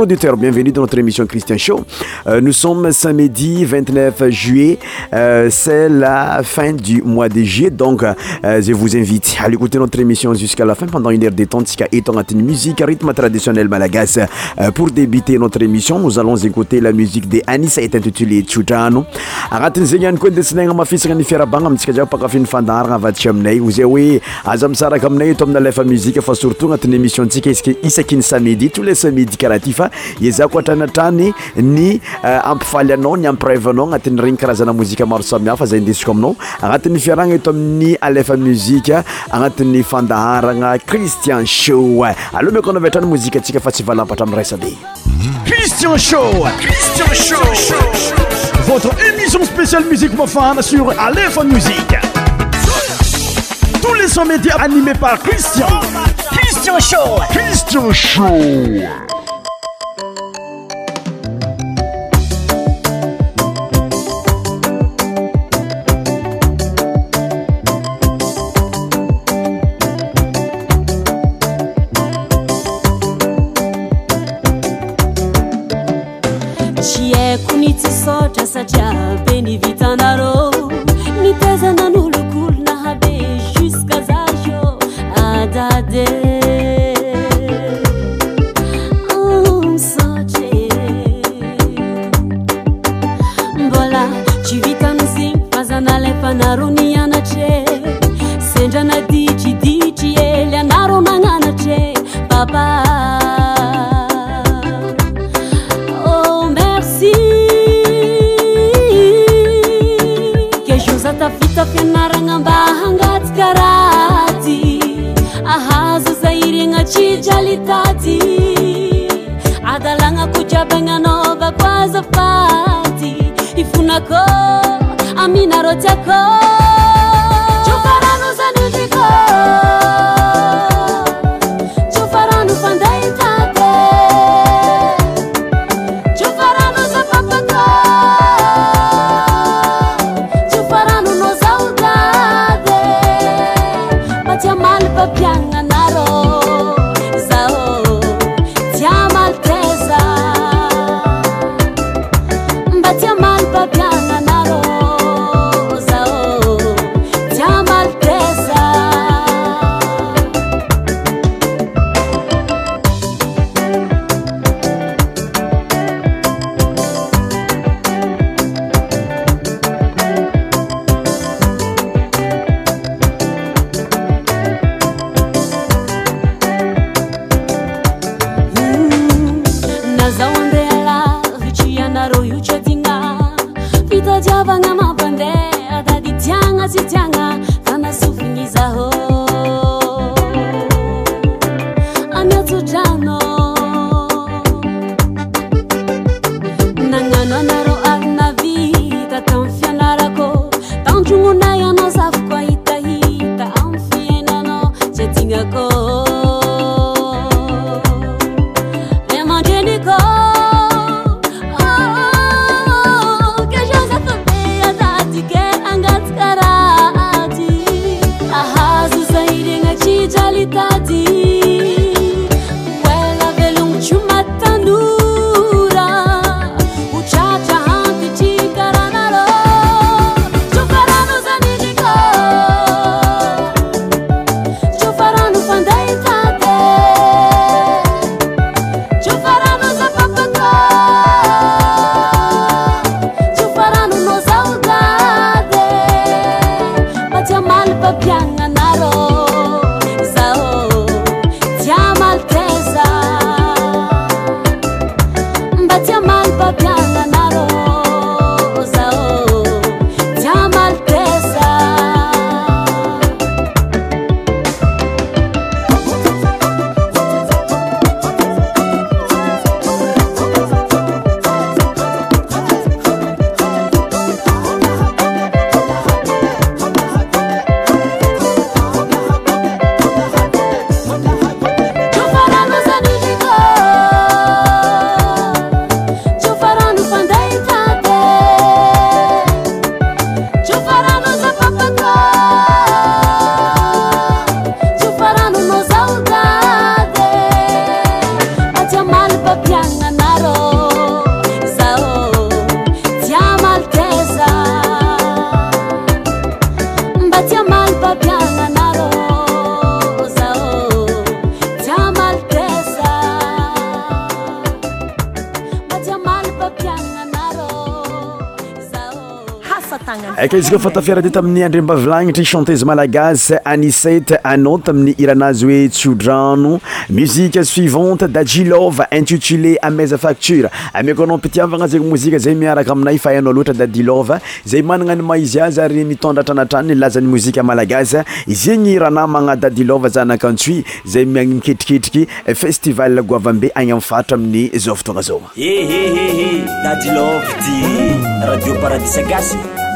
auditeurs, bienvenue dans notre émission Christian Show. Euh, nous sommes samedi 29 juillet. Euh, c'est la fin du mois de juillet. Donc, euh, je vous invite à écouter notre émission jusqu'à la fin pendant une heure détente, ska et une musique, à rythme traditionnel malagas. pour débuter notre émission, nous allons écouter la musique de Anissa est intitulée Tsudrano. tous les aza ko atranyatrany ny eh, ampifaly anao ny amprevnao agnatin'ny regny karazana mozika maro samihafa zay indesiko aminao agnatin'ny fiaragna eto amin'ny alefa muzika agnatin'ny fandaharagna cristian shoe aloha mikoanao avy atrany mozika atsika fa tsy valampatra amin'ny rasa becstiansin 自家。izy kofatafira dy tamin'ny andrimba vilanitry chantézy malagas aniset anao tamin'ny iranazy oe tsyodrano musie suivante ailo intitulézaactue ak piivna znyaayyaazn'nyant zayketikek feivanyramioa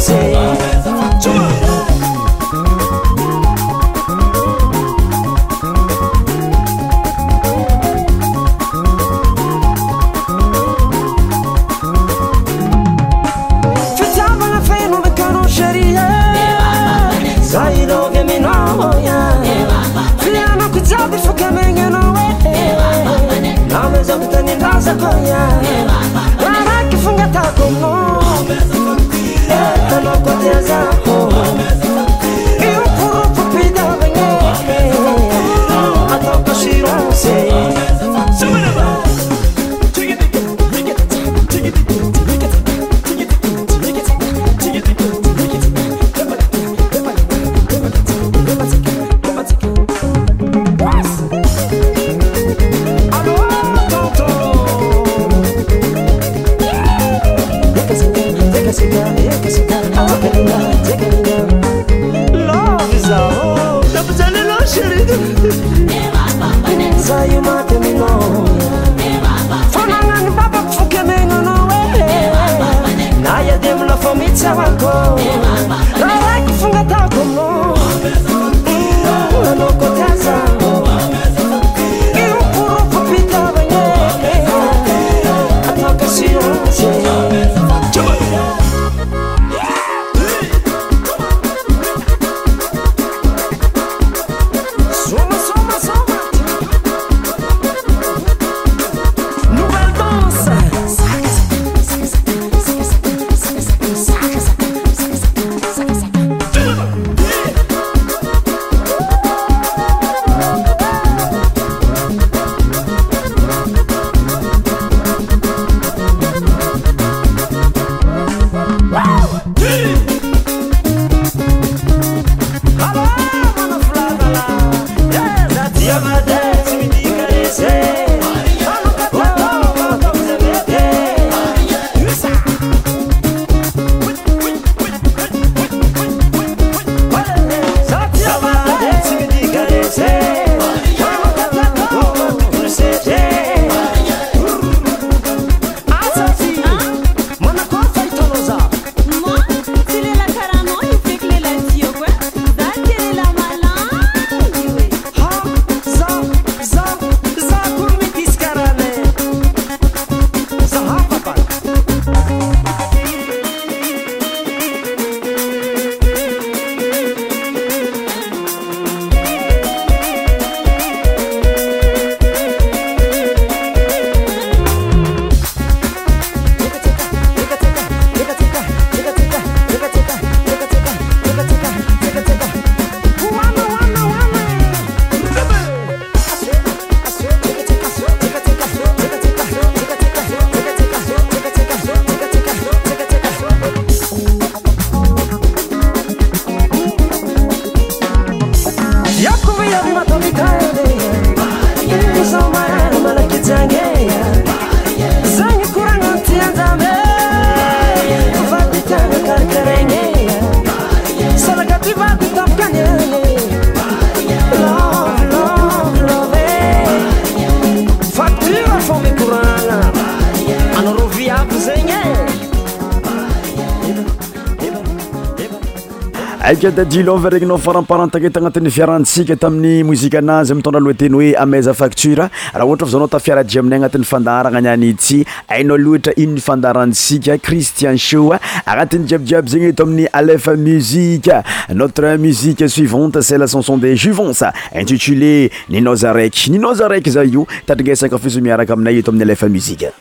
Nada que funga tá com certeza. Oh. dadilovregninao faramparantakat agnatin'ny fiaransika tamin'ny mozikaanazy mitondraloateny hoe ameza facture raha ohtra va zaonao tafiaratiji aminay agnatin'ny fandaragna anian ity hainao loatra innyfandaransika cristien sho agnatin'ny jiabijiaby zegny eto amin'ny alef musiqe notre musique suivante cele chanson de juivanc intitulé ninos araiky ninos raiky za io tadringasankafisomiaraka aminay eto amin'ny lef muzike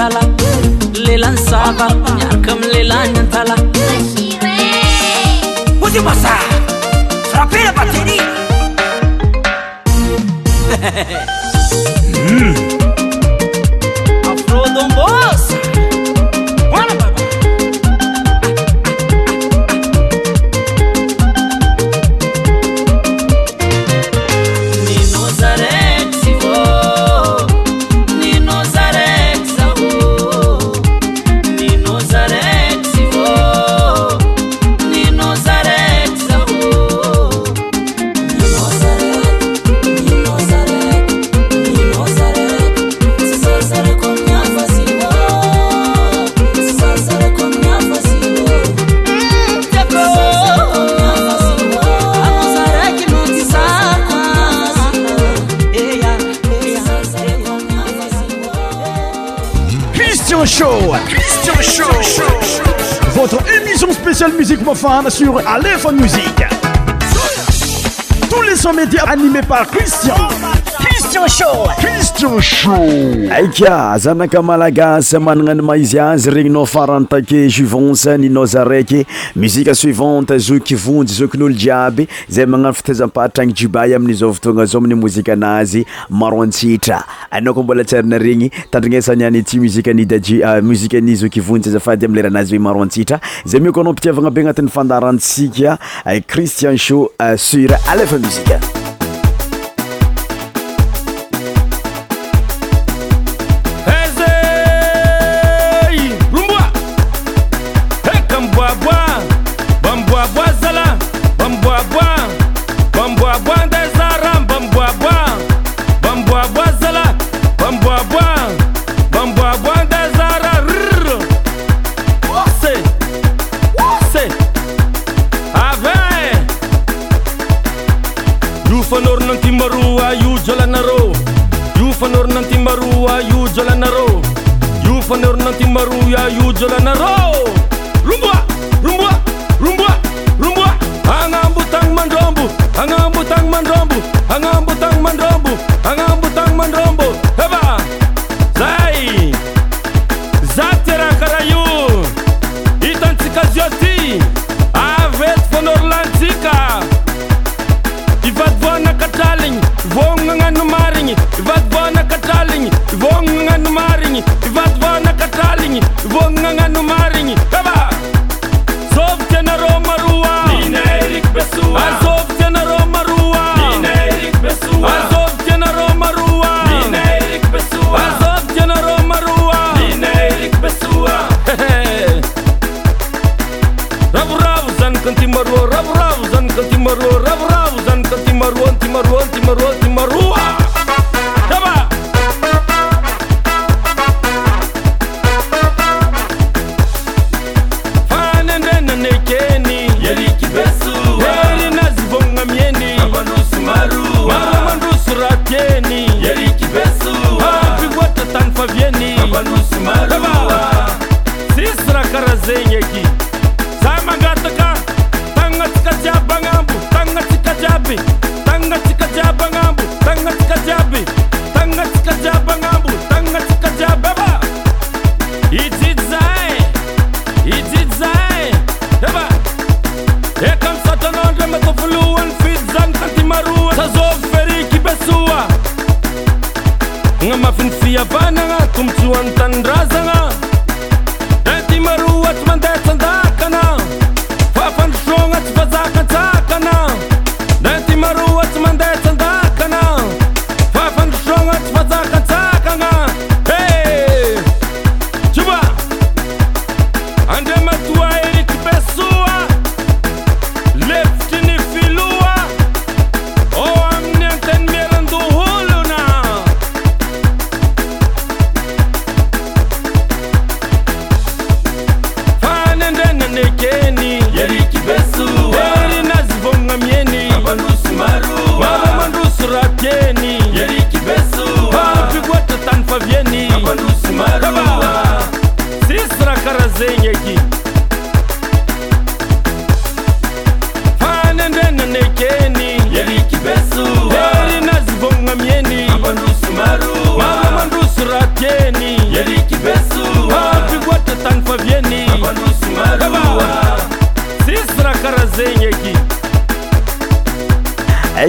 tala lelan saba nyakam lelan tala Usi masa frappé la batterie mm. cristian sho aika zanakamalagasy managnany maizy azy regninao farantaky juvoncane inao zaraiky muzique suivante zokivonjy zokin'olo jiaby zay magnano fitazamparitra agny jubay amin'nyzao vytoagna zao amin'ny mozika anazy maroantshitra anao koa mbola tsyarina regny tandrinasaniany ty muzika ny daji ah, muzikaany zokivonjy azafady am leranazy oe maro antsihitra zay mi ko anao mpitiavagna be agnatin'ny fandarantsika cristian sho ah, sur alefa muzika Jolana Ro na mafinsiapanana tomosuan tan razagna aty maroas manta santa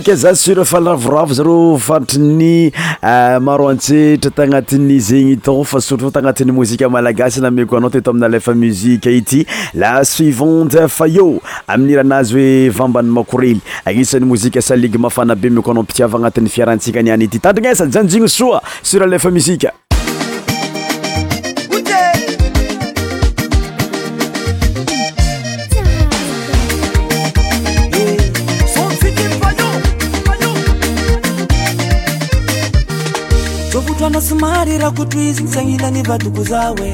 ka za sura falravoravo zaro fartriny euh, maro antsetra tagnatiny zegny tao fa surtota agnatin'ny mozika malagasy na meko anao tito amina alefa muzika ity la suivand fallo aminy iranazy hoe vambany makorely agnisan'ny mozika saligy mafana be miko anao mpitiava agnatin'ny fiarahantsika any any ity tandrina esa janjigny soa sur alefa muzika ryrakotroizinysanitany vadoko zae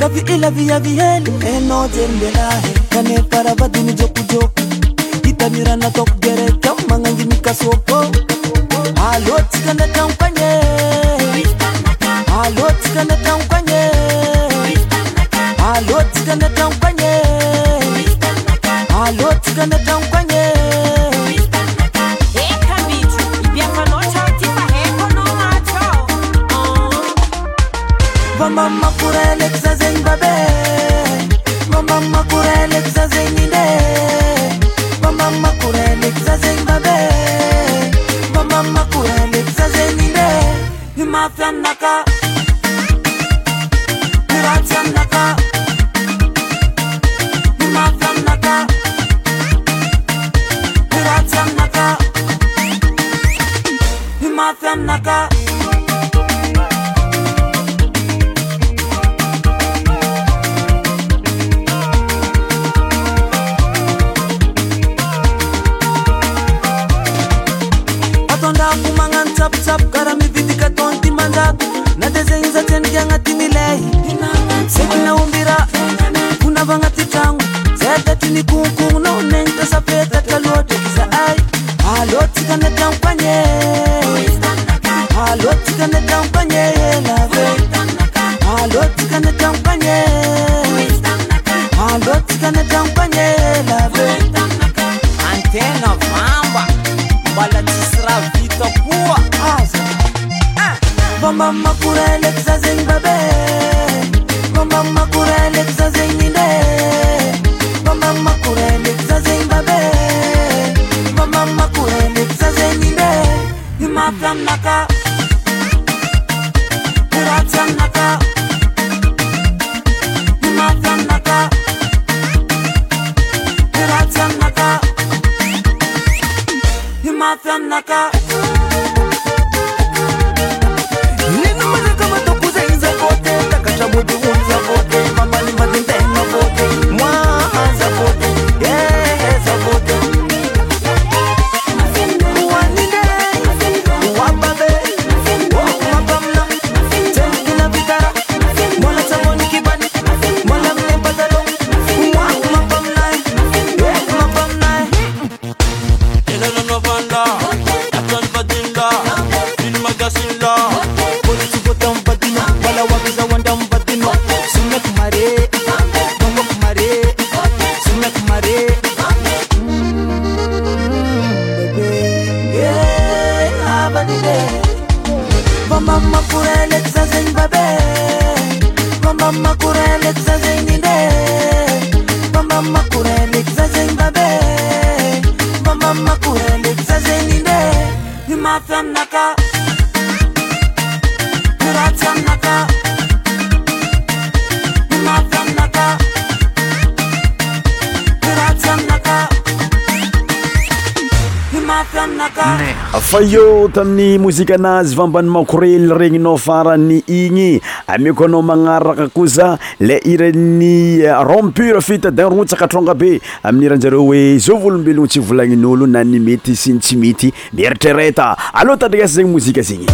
kavy ilavyavyhely enôtseymbelahy e. kanefaravadynyjôkojôko itamiranatôko gereka magnangimikasôkô lôtsykatrnrtykatrnkr fa eo tamin'ny mozika anazy vambany makorely regninao farany igny ameko anao magnaraka koza le irany eh, rampur fita din routs akatronga be amin'iranjareo hoe zaovolombelogna tsy volagnin'olo na nymety syny tsy mety mieritrareta aloha tandrigasa zegny mozika zegny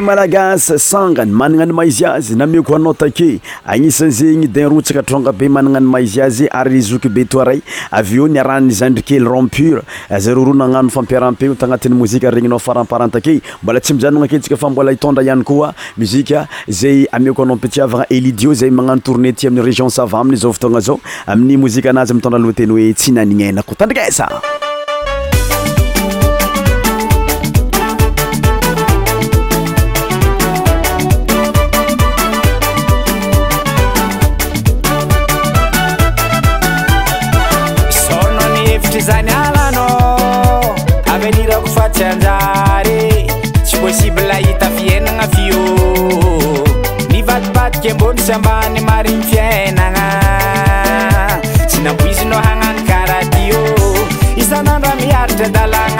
malagas sangay manana ny maizyazy nameko ana take anisanzegnydinrtsa tronga be manana ny mazyazy ayzok be tray aveo niranyzandrikeyrempur zarrnofampiarampotanatn'ymirenifrapaataembl tsy mja aetsafamb tdrayka zay akoaa piavana eiiozay manao tornéty amiyrégion saminy zvtona zao amin'ny mozianazy mitondraltey oe tsy hnaninako tandriea anjary tsy posiblahita fiainagna fio nivadipadika bony sambany marigny fiainagna tsy nampoizinao hagnano karaha tyo isanandraha miaritra dalania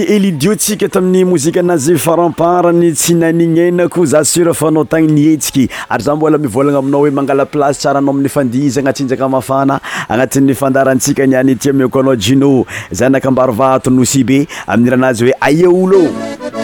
elidiotsika tamin'ny mozika anazy faramparany tsy nanignyainako za sura fanao tagny nihetsiky ary za mbola mivolagna aminao hoe mangala placy tsara anao amin'ny fandiza agnatsinjaka mafana agnatin'ny fandarantsika niany ti miko anao jino za anakambaryvato no sibe amin'n' rahanazy hoe aya olo eo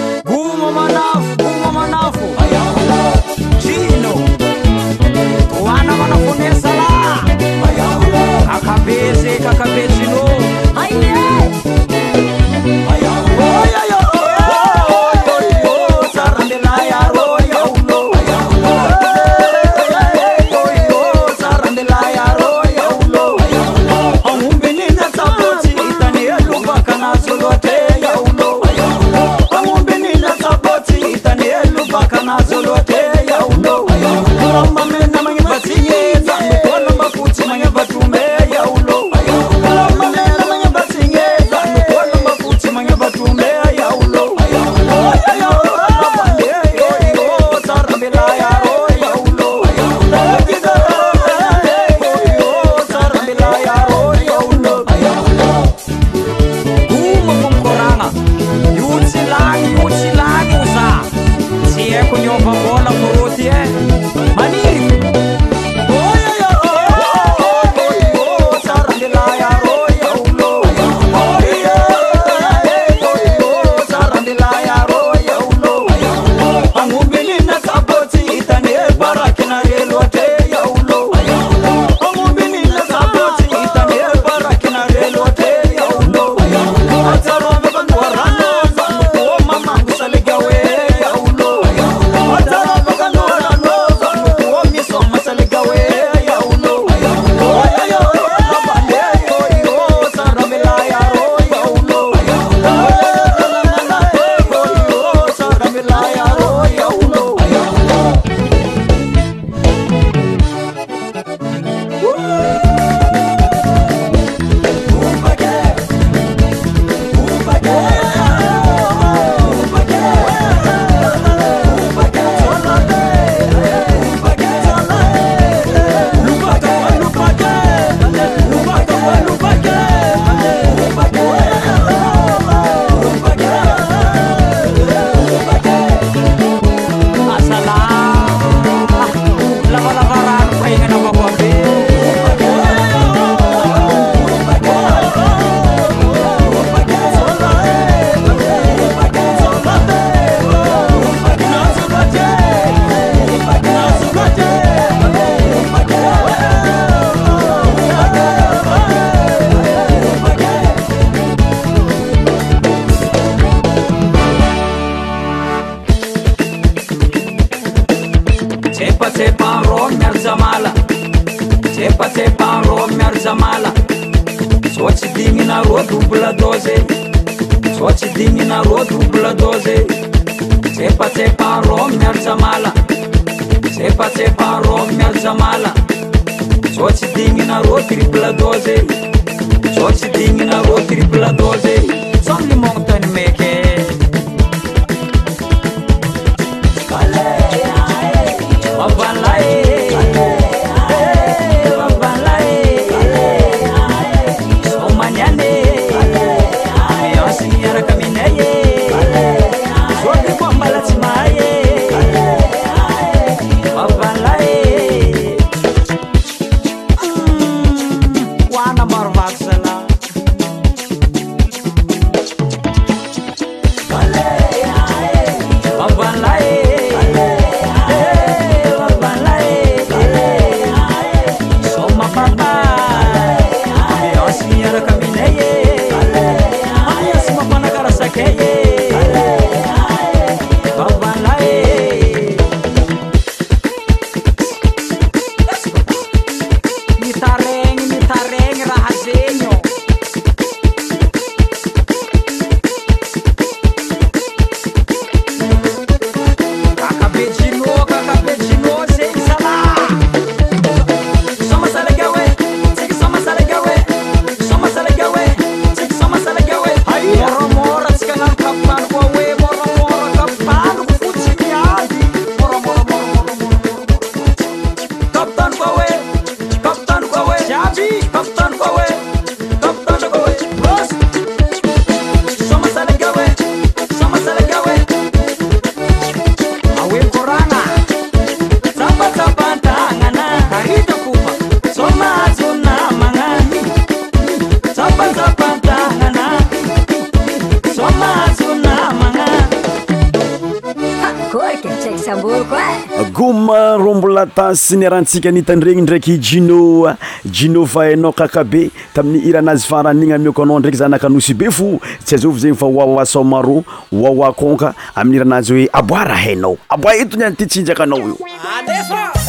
tansy sy niarahantsika anitanyregny ndraiky jinoa jino fa hainao kakabe tamin'ny iranazy faran'igny amiokoanao ndraiky za naka anosy be fo tsy azao fa zegny fa hoaoasa maro hoawaconka amin'n'iranazy hoe aboa ra hainao aboa etony anity tsinjakanao io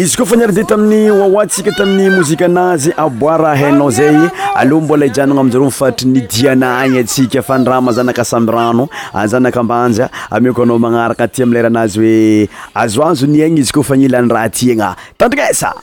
izy koa fa niaradi tamin'ny oaoa tsika tamin'ny mozika anazy aboira hainao zay aleha mbola ijanona amzaro mifatry nidiana gny tsika fandra mazanaka samby rano azanaka ambanja amioko anao magnaraka ty mlerahanazy hoe azoazo ny aigny izy kofa gnilanydra ty agna tandikaesa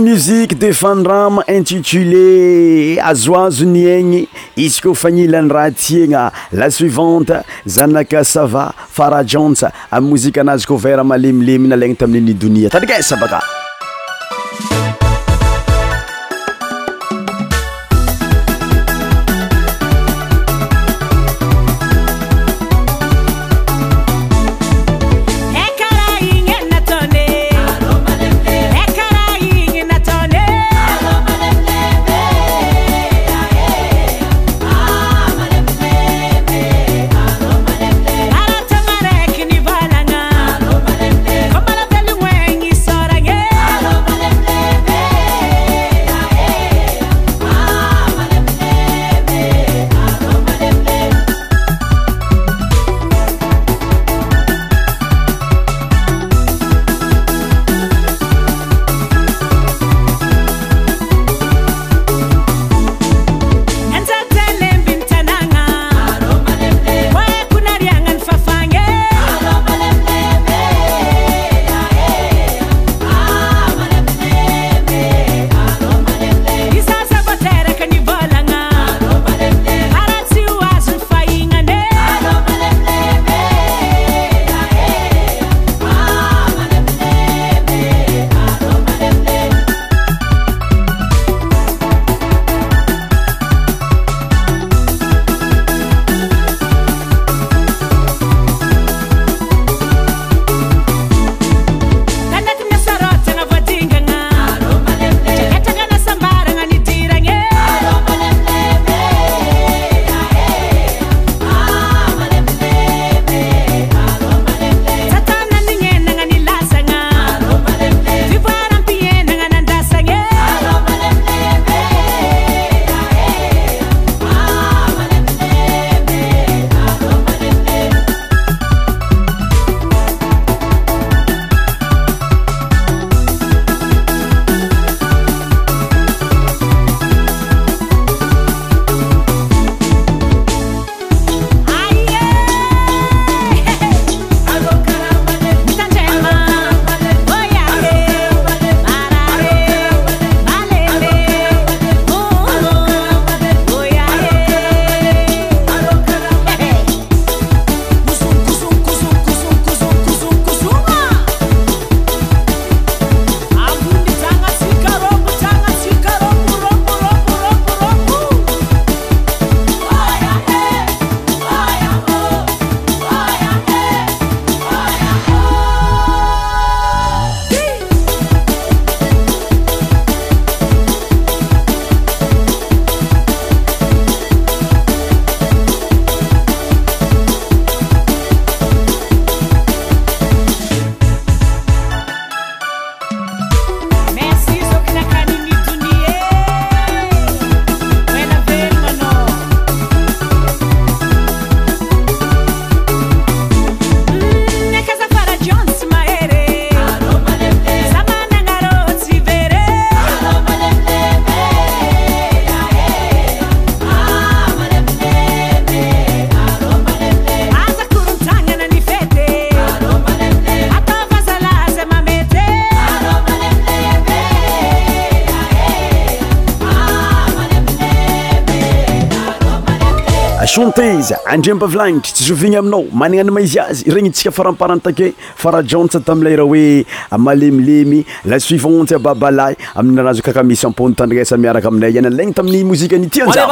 muzique de fandrama intitulé azoazony agny izy koa fagnilany raha tiagna la suivante zanaka sava fara janse amiy mozika anazy koa vera malemilemina laigny taminini donia tarikasa baka andri m-bavilagnitry tsy sovigny aminao manigna any ma izy azy regny tsika faramparantake fa raha jans tamilay raha hoe ah, malemilemy lasuivonjy a babalahy amin'ny arazo kakamisy ampony tandriasa miaraka aminday iana alaigny tamin'ny mozika anyty anja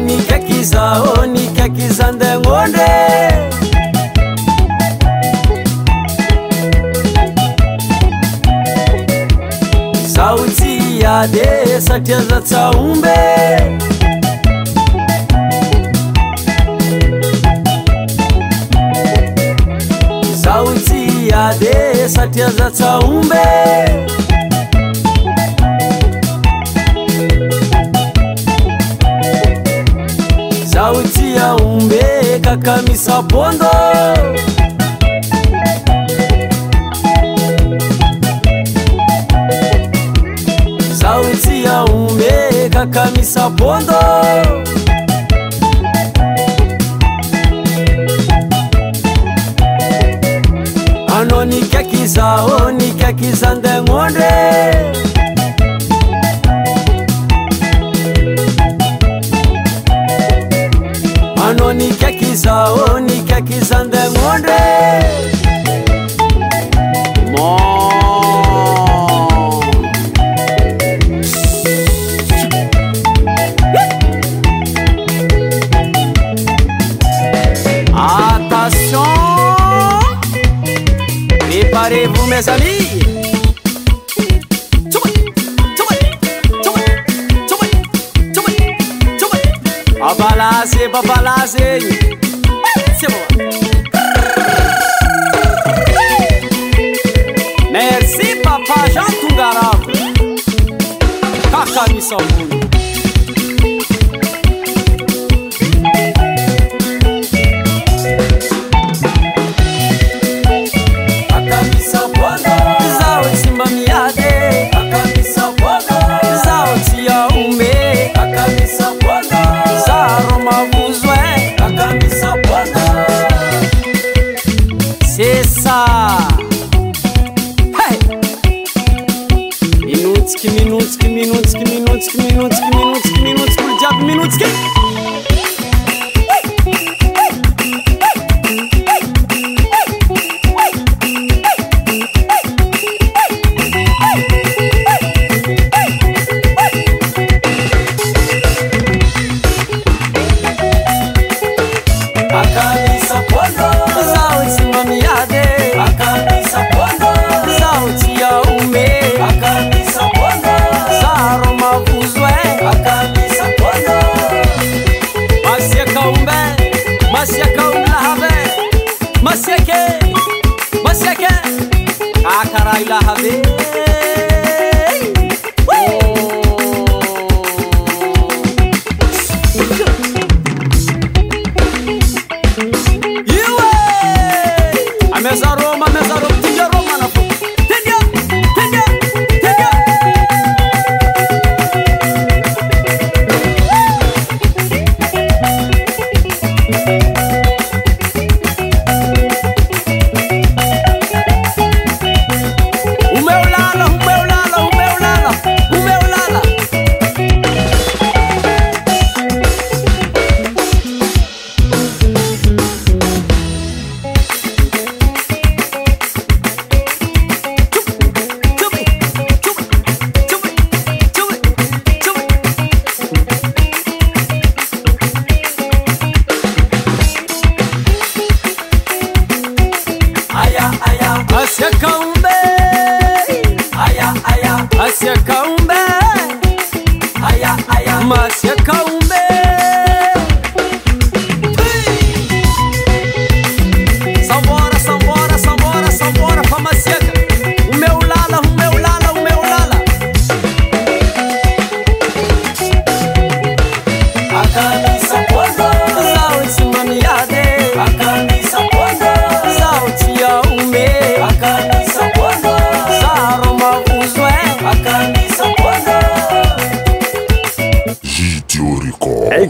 nnikakizaô ni kakizandenondre zaotsi ade satriazatsaombe zaotsi ade satria zatmbe akamisa bondo sauti ya ume kakamisa bondo ano nikakizao oh, nikakiza ndengonde Oh.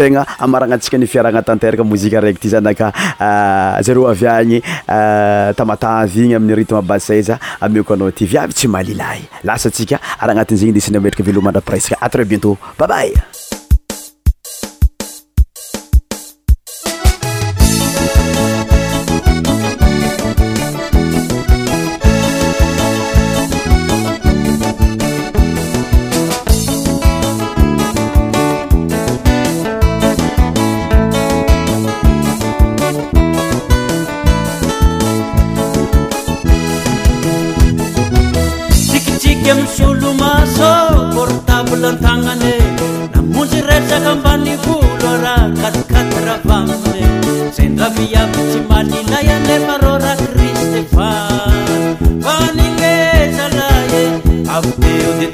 tegna amaragna atsika nifiaragnatanteraka mozika raiky ty zanaka ah, zareo avy agny ah, tamatavy igny amin'ny rytma basaza ameo koanao ty viavy tsy malilay lasa tsika araha agnatin'izegny de syny mametraka velomandra presque atrès bientôt babay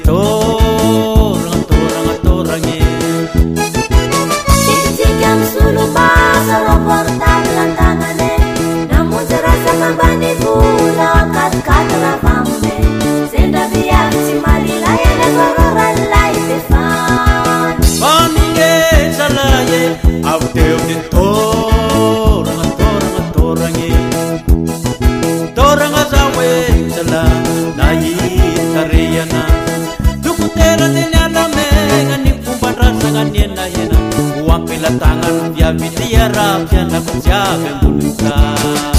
todo Raab jaallatanii siyaafeen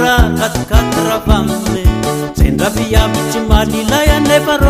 rakatikatyrafame senraviamtsymalilayanepar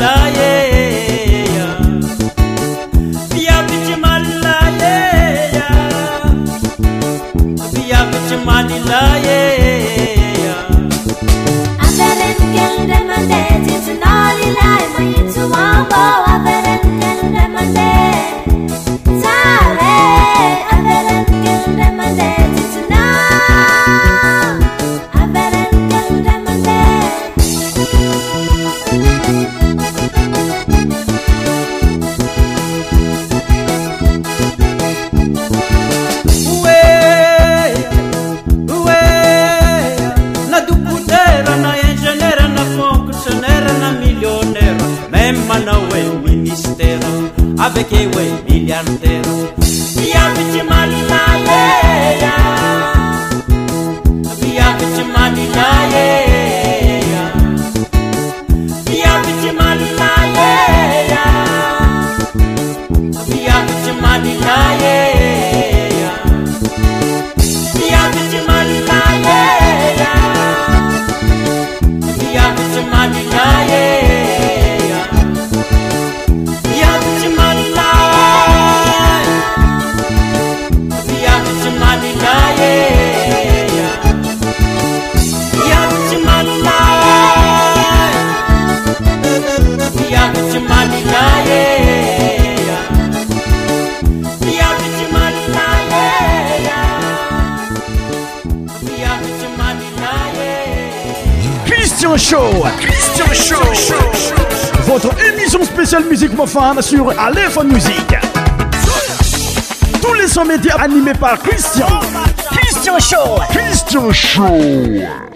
yeah. alefone musiq tous les son média animé par christian istin ow christian show